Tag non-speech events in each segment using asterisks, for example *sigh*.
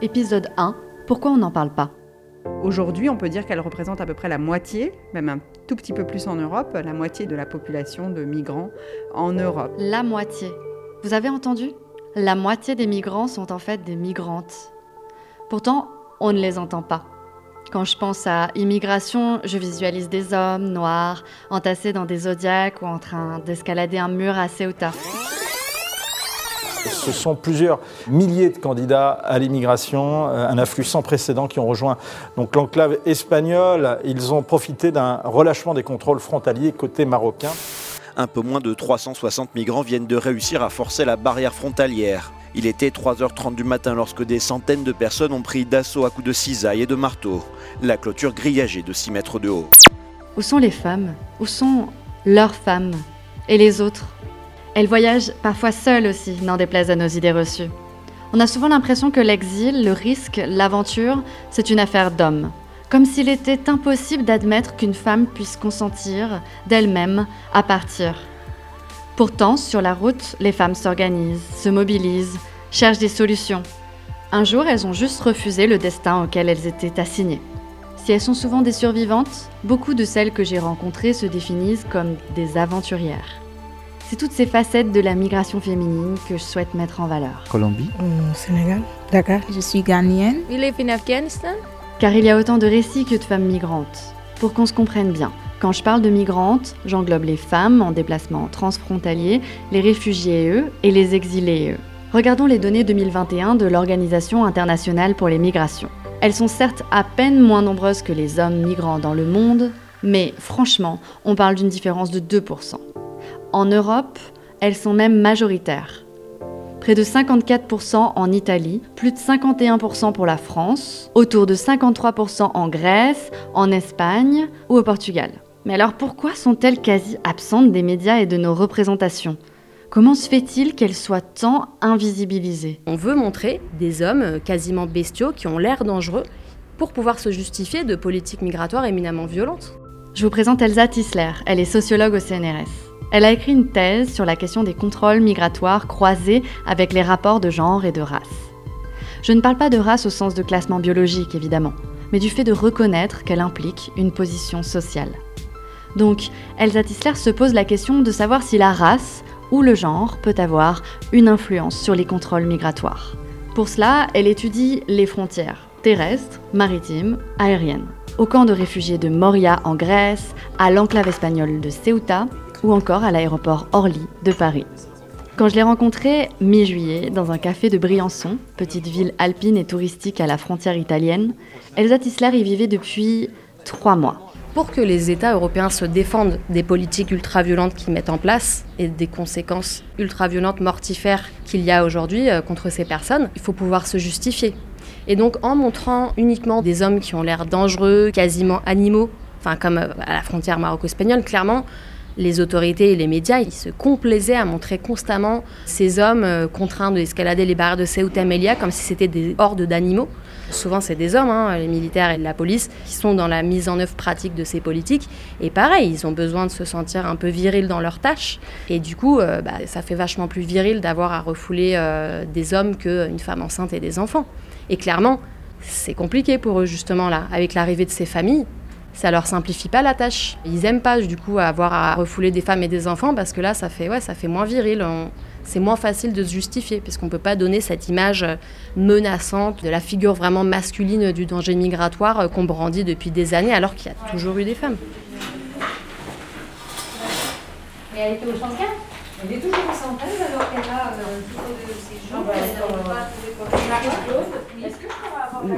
Épisode 1 Pourquoi on n'en parle pas Aujourd'hui, on peut dire qu'elle représente à peu près la moitié, même un tout petit peu plus en Europe, la moitié de la population de migrants en Europe. La moitié. Vous avez entendu? La moitié des migrants sont en fait des migrantes. Pourtant, on ne les entend pas. Quand je pense à immigration, je visualise des hommes noirs entassés dans des zodiacs ou en train d'escalader un mur à Ceuta. Ce sont plusieurs milliers de candidats à l'immigration, euh, un afflux sans précédent qui ont rejoint donc l'enclave espagnole. Ils ont profité d'un relâchement des contrôles frontaliers côté marocain. Un peu moins de 360 migrants viennent de réussir à forcer la barrière frontalière. Il était 3h30 du matin lorsque des centaines de personnes ont pris d'assaut à coups de cisaille et de marteau. La clôture grillagée de 6 mètres de haut. Où sont les femmes? Où sont leurs femmes? Et les autres? Elles voyagent parfois seules aussi, n'en déplaise à nos idées reçues. On a souvent l'impression que l'exil, le risque, l'aventure, c'est une affaire d'hommes. Comme s'il était impossible d'admettre qu'une femme puisse consentir d'elle-même à partir. Pourtant, sur la route, les femmes s'organisent, se mobilisent, cherchent des solutions. Un jour, elles ont juste refusé le destin auquel elles étaient assignées. Si elles sont souvent des survivantes, beaucoup de celles que j'ai rencontrées se définissent comme des aventurières. C'est toutes ces facettes de la migration féminine que je souhaite mettre en valeur. Colombie Au Sénégal, Dakar. Je suis ghanéenne. We live in Afghanistan. Car il y a autant de récits que de femmes migrantes. Pour qu'on se comprenne bien, quand je parle de migrantes, j'englobe les femmes en déplacement transfrontalier, les réfugiés eux et les exilés eux. Regardons les données 2021 de l'Organisation internationale pour les migrations. Elles sont certes à peine moins nombreuses que les hommes migrants dans le monde, mais franchement, on parle d'une différence de 2%. En Europe, elles sont même majoritaires. Près de 54% en Italie, plus de 51% pour la France, autour de 53% en Grèce, en Espagne ou au Portugal. Mais alors pourquoi sont-elles quasi absentes des médias et de nos représentations? Comment se fait-il qu'elles soient tant invisibilisées? On veut montrer des hommes quasiment bestiaux qui ont l'air dangereux pour pouvoir se justifier de politiques migratoires éminemment violentes. Je vous présente Elsa Tisler, elle est sociologue au CNRS. Elle a écrit une thèse sur la question des contrôles migratoires croisés avec les rapports de genre et de race. Je ne parle pas de race au sens de classement biologique, évidemment, mais du fait de reconnaître qu'elle implique une position sociale. Donc, Elsa Tisler se pose la question de savoir si la race ou le genre peut avoir une influence sur les contrôles migratoires. Pour cela, elle étudie les frontières terrestres, maritimes, aériennes. Au camp de réfugiés de Moria en Grèce, à l'enclave espagnole de Ceuta, ou encore à l'aéroport Orly de Paris. Quand je l'ai rencontré mi-juillet dans un café de Briançon, petite ville alpine et touristique à la frontière italienne, Elsa Tisler y vivait depuis trois mois. Pour que les États européens se défendent des politiques ultra-violentes qu'ils mettent en place et des conséquences ultra-violentes mortifères qu'il y a aujourd'hui euh, contre ces personnes, il faut pouvoir se justifier. Et donc en montrant uniquement des hommes qui ont l'air dangereux, quasiment animaux, enfin comme euh, à la frontière maroco-espagnole, clairement, les autorités et les médias, ils se complaisaient à montrer constamment ces hommes euh, contraints d'escalader les barrières de Ceuta Melilla comme si c'était des hordes d'animaux. Souvent, c'est des hommes, hein, les militaires et la police, qui sont dans la mise en œuvre pratique de ces politiques. Et pareil, ils ont besoin de se sentir un peu virils dans leurs tâches. Et du coup, euh, bah, ça fait vachement plus viril d'avoir à refouler euh, des hommes qu'une femme enceinte et des enfants. Et clairement, c'est compliqué pour eux, justement, là. Avec l'arrivée de ces familles, ça leur simplifie pas la tâche. Ils aiment pas du coup avoir à refouler des femmes et des enfants parce que là ça fait ouais ça fait moins viril. C'est moins facile de se justifier puisqu'on peut pas donner cette image menaçante de la figure vraiment masculine du danger migratoire qu'on brandit depuis des années alors qu'il y a toujours eu des femmes. Et elle était au Elle est toujours au alors qu'elle a euh,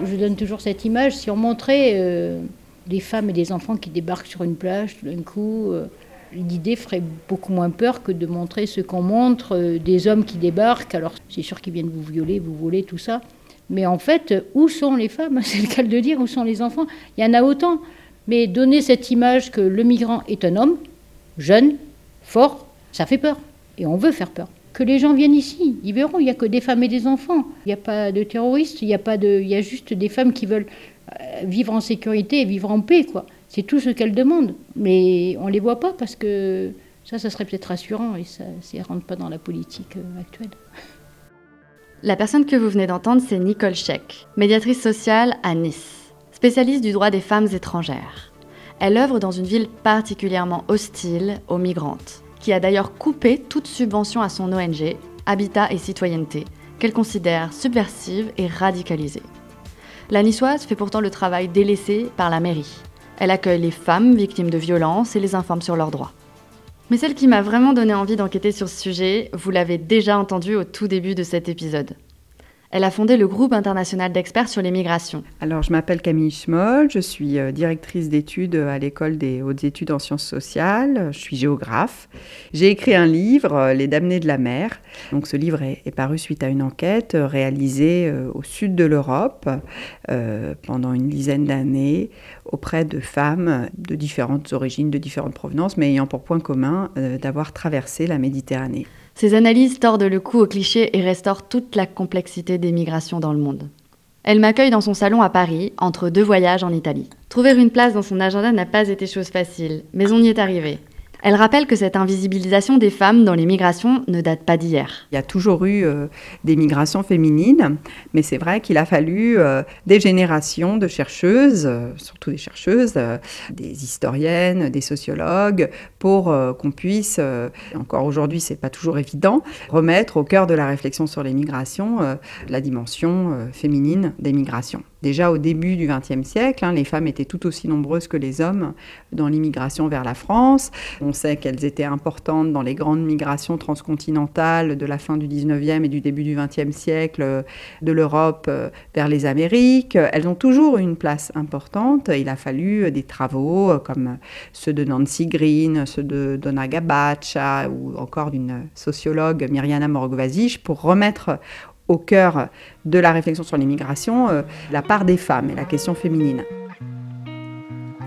Je donne toujours cette image. Si on montrait euh, des femmes et des enfants qui débarquent sur une plage tout d'un coup. Euh, l'idée ferait beaucoup moins peur que de montrer ce qu'on montre, euh, des hommes qui débarquent. Alors, c'est sûr qu'ils viennent vous violer, vous voler, tout ça. Mais en fait, où sont les femmes *laughs* C'est le cas de dire, où sont les enfants Il y en a autant. Mais donner cette image que le migrant est un homme, jeune, fort, ça fait peur. Et on veut faire peur. Que les gens viennent ici, ils verront, il n'y a que des femmes et des enfants. Il n'y a pas de terroristes, il y a, pas de, il y a juste des femmes qui veulent euh, vivre en sécurité et vivre en paix, quoi. C'est tout ce qu'elles demandent. Mais on ne les voit pas parce que ça, ça serait peut-être rassurant et ça ne rentre pas dans la politique euh, actuelle. La personne que vous venez d'entendre, c'est Nicole Scheck, médiatrice sociale à Nice, spécialiste du droit des femmes étrangères. Elle œuvre dans une ville particulièrement hostile aux migrantes, qui a d'ailleurs coupé toute subvention à son ONG, Habitat et Citoyenneté, qu'elle considère subversive et radicalisée. La niçoise fait pourtant le travail délaissé par la mairie. Elle accueille les femmes victimes de violences et les informe sur leurs droits. Mais celle qui m'a vraiment donné envie d'enquêter sur ce sujet, vous l'avez déjà entendu au tout début de cet épisode. Elle a fondé le groupe international d'experts sur les migrations. Alors, je m'appelle Camille Schmoll, je suis euh, directrice d'études à l'école des hautes études en sciences sociales, je suis géographe. J'ai écrit un livre, euh, Les damnés de la mer. Donc, ce livre est, paru suite à une enquête euh, réalisée au sud de l'Europe pendant une dizaine d'années auprès de femmes de différentes origines, de différentes provenances, mais ayant pour point commun d'avoir traversé la Méditerranée. Ces analyses tordent le cou aux clichés et restaurent toute la complexité des migrations dans le monde. Elle m'accueille dans son salon à Paris, entre deux voyages en Italie. Trouver une place dans son agenda n'a pas été chose facile, mais on y est arrivé. Elle rappelle que cette invisibilisation des femmes dans les migrations ne date pas d'hier. Il y a toujours eu euh, des migrations féminines, mais c'est vrai qu'il a fallu euh, des générations de chercheuses, euh, surtout des chercheuses, des historiennes, des sociologues, pour qu'on puisse, encore aujourd'hui c'est pas toujours évident, remettre au cœur de la réflexion sur les migrations la dimension féminine des migrations. Déjà au début du XXe siècle, hein, les femmes étaient tout aussi nombreuses que les hommes dans l'immigration vers la France. On sait qu'elles étaient importantes dans les grandes migrations transcontinentales de la fin du XIXe et du début du XXe siècle euh, de l'Europe euh, vers les Amériques. Elles ont toujours une place importante. Il a fallu euh, des travaux comme ceux de Nancy Green, ceux de Donna Gabacha ou encore d'une sociologue Myriana Morgvazich pour remettre au cœur de la réflexion sur l'immigration euh, la part des femmes et la question féminine.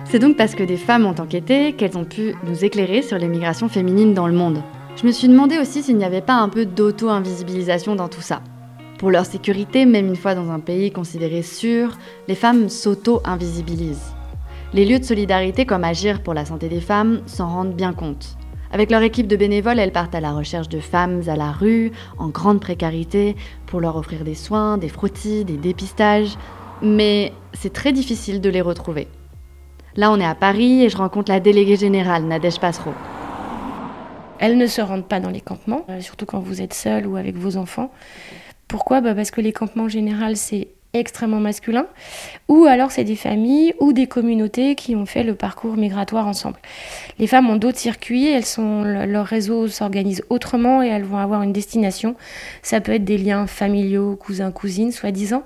C'est donc parce que des femmes ont enquêté qu'elles ont pu nous éclairer sur les migrations féminines dans le monde. Je me suis demandé aussi s'il n'y avait pas un peu d'auto-invisibilisation dans tout ça. Pour leur sécurité, même une fois dans un pays considéré sûr, les femmes s'auto-invisibilisent. Les lieux de solidarité comme Agir pour la santé des femmes s'en rendent bien compte. Avec leur équipe de bénévoles, elles partent à la recherche de femmes à la rue, en grande précarité, pour leur offrir des soins, des frottis, des dépistages. Mais c'est très difficile de les retrouver. Là, on est à Paris et je rencontre la déléguée générale, Nadège Passereau. Elles ne se rendent pas dans les campements, euh, surtout quand vous êtes seul ou avec vos enfants. Pourquoi? Bah Parce que les campements en général, c'est extrêmement masculin, ou alors c'est des familles ou des communautés qui ont fait le parcours migratoire ensemble. Les femmes ont d'autres circuits, elles sont, leur réseau s'organise autrement et elles vont avoir une destination. Ça peut être des liens familiaux, cousins, cousines, soi-disant,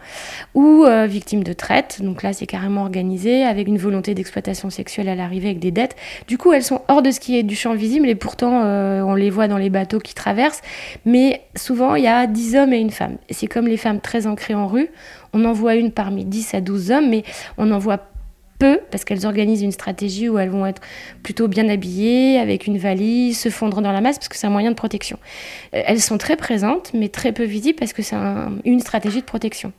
ou euh, victimes de traite. Donc là, c'est carrément organisé avec une volonté d'exploitation sexuelle à l'arrivée avec des dettes. Du coup, elles sont hors de ce qui est du champ visible et pourtant, euh, on les voit dans les bateaux qui traversent. Mais souvent, il y a 10 hommes et une femme. C'est comme les femmes très ancrées en rue. On en voit une parmi 10 à 12 hommes, mais on en voit peu parce qu'elles organisent une stratégie où elles vont être plutôt bien habillées, avec une valise, se fondre dans la masse parce que c'est un moyen de protection. Euh, elles sont très présentes, mais très peu visibles parce que c'est une stratégie de protection.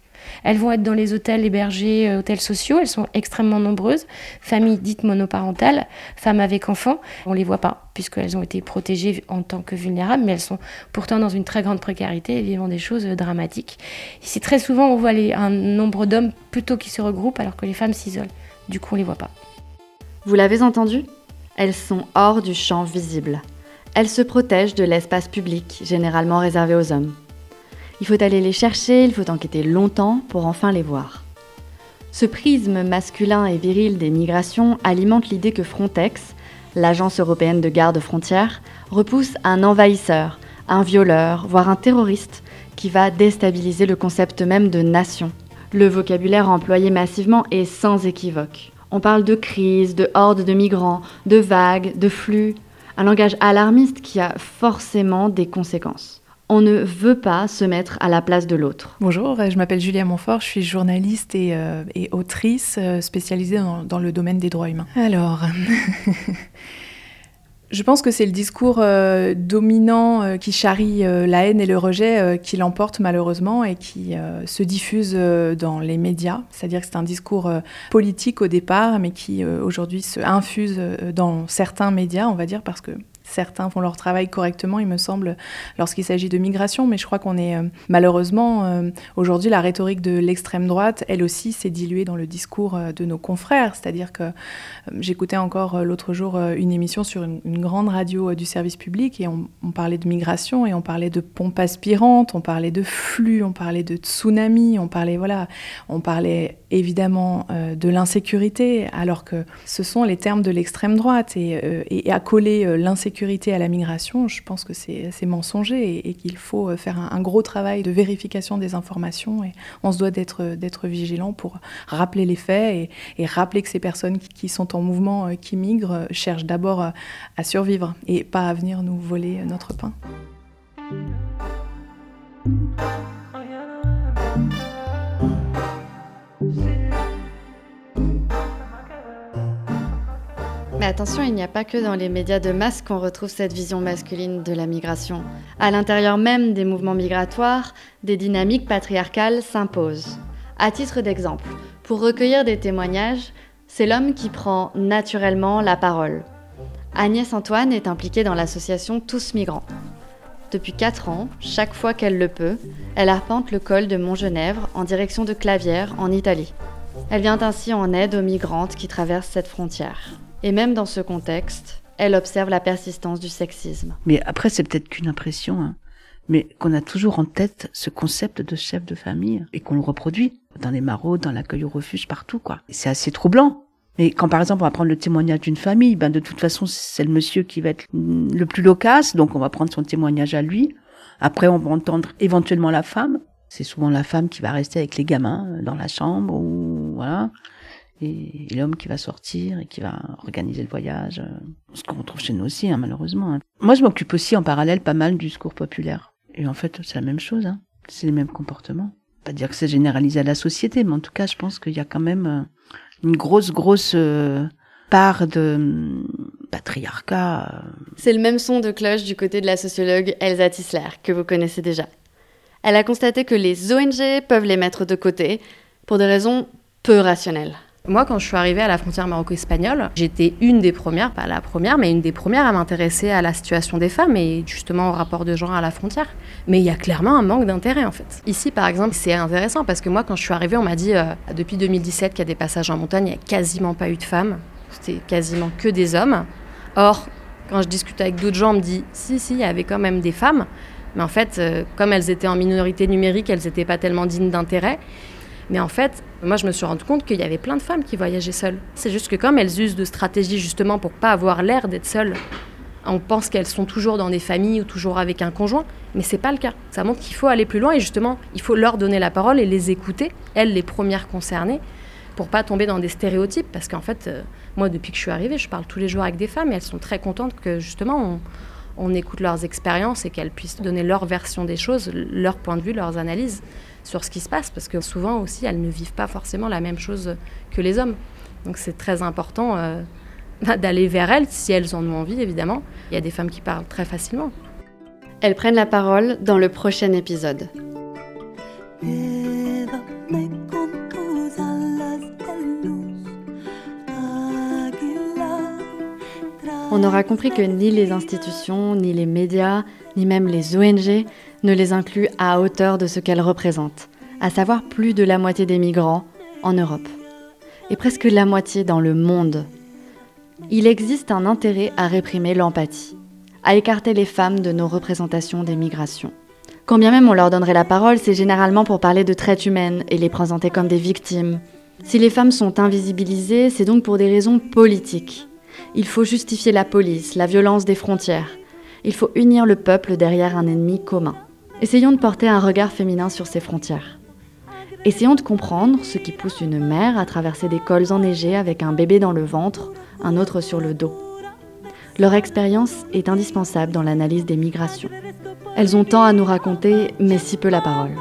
Elles vont être dans les hôtels hébergés, euh, hôtels sociaux. Elles sont extrêmement nombreuses. Familles dites monoparentales, femmes avec enfants. On ne les voit pas puisqu'elles ont été protégées en tant que vulnérables, mais elles sont pourtant dans une très grande précarité et vivant des choses euh, dramatiques. Ici, très souvent, on voit un nombre d'hommes plutôt qui se regroupent alors que les femmes s'isolent. Du coup, on ne les voit pas. Vous l'avez entendu? Elles sont hors du champ visible. Elles se protègent de l'espace public, généralement réservé aux hommes. Il faut aller les chercher, il faut enquêter longtemps pour enfin les voir. Ce prisme masculin et viril des migrations alimente l'idée que Frontex, l'agence européenne de garde frontières, repousse un envahisseur, un violeur, voire un terroriste qui va déstabiliser le concept même de nation. Le vocabulaire employé massivement est sans équivoque. On parle de crise, de hordes de migrants, de vagues, de flux, un langage alarmiste qui a forcément des conséquences on ne veut pas se mettre à la place de l'autre. Bonjour, je m'appelle Julia Montfort, je suis journaliste et, euh, autrice euh, spécialisée dans, le domaine des droits humains. Alors, *laughs* je pense que c'est le discours euh, dominant qui charrie la haine et le rejet qui l'emporte malheureusement et qui se diffuse dans les médias. C'est-à-dire que c'est un discours politique au départ, mais qui aujourd'hui se infuse dans certains médias, on va dire, parce que certains font leur travail correctement, il me semble, lorsqu'il s'agit de migration, mais je crois qu'on est euh, malheureusement, euh, aujourd'hui, la rhétorique de l'extrême droite, elle aussi, s'est diluée dans le discours euh, de nos confrères. C'est-à-dire que j'écoutais encore l'autre jour une émission sur une, grande radio du service public et on, parlait de migration et on parlait de pompes aspirantes, on parlait de flux, on parlait de tsunami, on parlait, voilà, on parlait évidemment de l'insécurité, alors que ce sont les termes de l'extrême droite et, et coller à la migration, je pense que c'est mensonger et, qu'il faut euh, faire un, gros travail de vérification des informations et on se doit d'être vigilant pour rappeler les faits et, rappeler que ces personnes qui, sont en mouvement, euh, qui migrent, euh, cherchent d'abord à survivre et pas à venir nous voler notre pain. Mais attention, il n'y a pas que dans les médias de masse qu'on retrouve cette vision masculine de la migration. À l'intérieur même des mouvements migratoires, des dynamiques patriarcales s'imposent. À titre d'exemple, pour recueillir des témoignages, c'est l'homme qui prend naturellement la parole. Agnès Antoine est impliquée dans l'association Tous Migrants. Depuis 4 ans, chaque fois qu'elle le peut, elle arpente le col de Montgenèvre en direction de Clavière, en Italie. Elle vient ainsi en aide aux migrantes qui traversent cette frontière. Et même dans ce contexte, elle observe la persistance du sexisme. Mais après, c'est peut-être qu'une impression, hein. mais qu'on a toujours en tête ce concept de chef de famille et qu'on le reproduit dans les maraudes, dans l'accueil au refuge, partout, quoi. C'est assez troublant. Mais quand par exemple on va prendre le témoignage d'une famille, ben de toute façon c'est le monsieur qui va être le plus loquace, donc on va prendre son témoignage à lui. Après on va entendre éventuellement la femme. C'est souvent la femme qui va rester avec les gamins dans la chambre ou voilà et, l'homme qui va sortir et qui va organiser le voyage. Euh, ce qu'on retrouve chez nous aussi, hein, malheureusement. Hein. Moi, je m'occupe aussi en parallèle pas mal du discours populaire. Et en fait, c'est la même chose. Hein. C'est les mêmes comportements. Pas dire que c'est généralisé à la société, mais en tout cas, je pense qu'il y a quand même euh, une grosse, grosse euh, part de hum, patriarcat. C'est le même son de cloche du côté de la sociologue Elsa Tisler, que vous connaissez déjà. Elle a constaté que les ONG peuvent les mettre de côté pour des raisons peu rationnelles. Moi, quand je suis arrivée à la frontière maroco-espagnole, j'étais une des premières, pas la première, mais une des premières à m'intéresser à la situation des femmes et justement au rapport de genre à la frontière. Mais il y a clairement un manque d'intérêt en fait. Ici, par exemple, c'est intéressant parce que moi, quand je suis arrivée, on m'a dit euh, depuis 2017 qu'il y a des passages en montagne, il n'y a quasiment pas eu de femmes. C'était quasiment que des hommes. Or, quand je discute avec d'autres gens, on me dit si, si, il y avait quand même des femmes. Mais en fait, euh, comme elles étaient en minorité numérique, elles n'étaient pas tellement dignes d'intérêt. Mais en fait, moi, je me suis rendu compte qu'il y avait plein de femmes qui voyageaient seules. C'est juste que comme elles usent de stratégies justement pour pas avoir l'air d'être seules, on pense qu'elles sont toujours dans des familles ou toujours avec un conjoint, mais c'est pas le cas. Ça montre qu'il faut aller plus loin et justement, il faut leur donner la parole et les écouter, elles les premières concernées, pour pas tomber dans des stéréotypes. Parce qu'en fait, euh, moi, depuis que je suis arrivée, je parle tous les jours avec des femmes et elles sont très contentes que justement on écoute leurs expériences et qu'elles puissent donner leur version des choses, leur point de vue, leurs analyses sur ce qui se passe, parce que souvent aussi, elles ne vivent pas forcément la même chose que les hommes. Donc c'est très important euh, d'aller vers elles, si elles en ont envie, évidemment. Il y a des femmes qui parlent très facilement. Elles prennent la parole dans le prochain épisode. On aura compris que ni les institutions, ni les médias, ni même les ONG ne les incluent à hauteur de ce qu'elles représentent, à savoir plus de la moitié des migrants en Europe, et presque la moitié dans le monde. Il existe un intérêt à réprimer l'empathie, à écarter les femmes de nos représentations des migrations. Quand bien même on leur donnerait la parole, c'est généralement pour parler de traite humaine et les présenter comme des victimes. Si les femmes sont invisibilisées, c'est donc pour des raisons politiques. Il faut justifier la police, la violence des frontières. Il faut unir le peuple derrière un ennemi commun. Essayons de porter un regard féminin sur ces frontières. Essayons de comprendre ce qui pousse une mère à traverser des cols enneigés avec un bébé dans le ventre, un autre sur le dos. Leur expérience est indispensable dans l'analyse des migrations. Elles ont tant à nous raconter, mais si peu la parole.